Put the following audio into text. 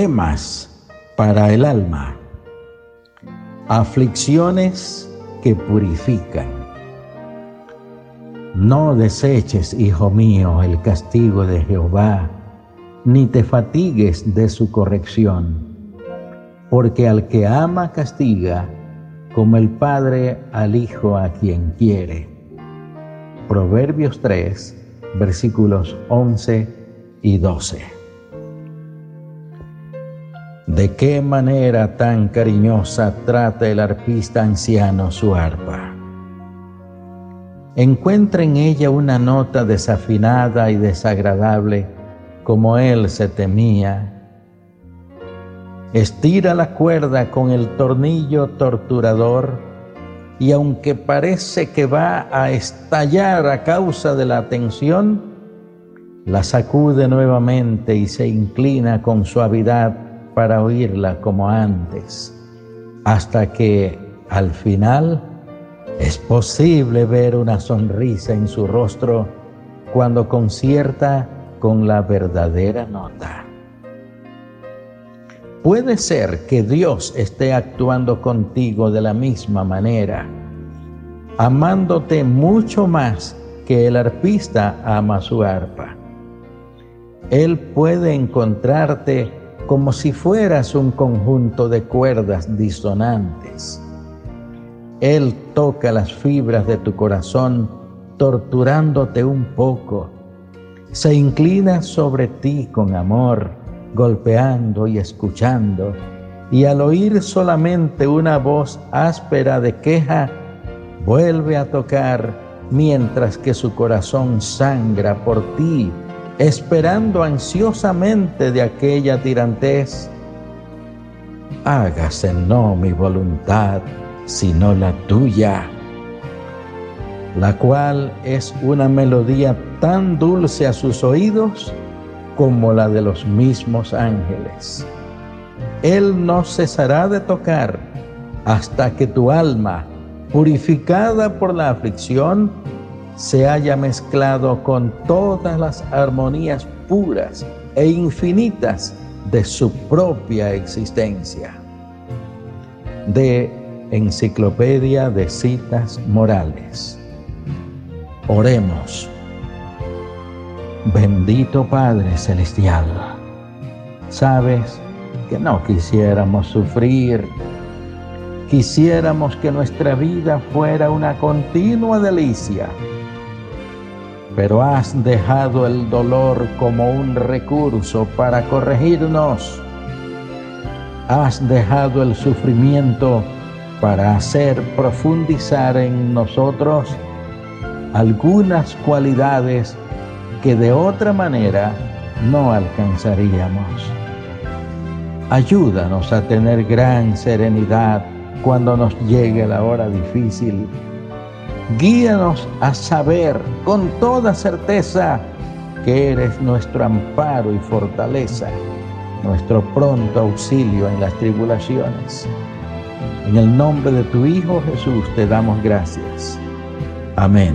gemas para el alma, aflicciones que purifican. No deseches, hijo mío, el castigo de Jehová, ni te fatigues de su corrección, porque al que ama castiga, como el Padre al Hijo a quien quiere. Proverbios 3, versículos 11 y 12. ¿De qué manera tan cariñosa trata el arpista anciano su arpa? Encuentra en ella una nota desafinada y desagradable como él se temía. Estira la cuerda con el tornillo torturador y aunque parece que va a estallar a causa de la tensión, la sacude nuevamente y se inclina con suavidad para oírla como antes, hasta que al final es posible ver una sonrisa en su rostro cuando concierta con la verdadera nota. Puede ser que Dios esté actuando contigo de la misma manera, amándote mucho más que el arpista ama su arpa. Él puede encontrarte como si fueras un conjunto de cuerdas disonantes. Él toca las fibras de tu corazón, torturándote un poco. Se inclina sobre ti con amor golpeando y escuchando, y al oír solamente una voz áspera de queja, vuelve a tocar mientras que su corazón sangra por ti, esperando ansiosamente de aquella tirantez. Hágase no mi voluntad, sino la tuya, la cual es una melodía tan dulce a sus oídos como la de los mismos ángeles. Él no cesará de tocar hasta que tu alma, purificada por la aflicción, se haya mezclado con todas las armonías puras e infinitas de su propia existencia. De Enciclopedia de Citas Morales. Oremos. Bendito Padre Celestial, sabes que no quisiéramos sufrir, quisiéramos que nuestra vida fuera una continua delicia, pero has dejado el dolor como un recurso para corregirnos, has dejado el sufrimiento para hacer profundizar en nosotros algunas cualidades que de otra manera no alcanzaríamos. Ayúdanos a tener gran serenidad cuando nos llegue la hora difícil. Guíanos a saber con toda certeza que eres nuestro amparo y fortaleza, nuestro pronto auxilio en las tribulaciones. En el nombre de tu Hijo Jesús te damos gracias. Amén.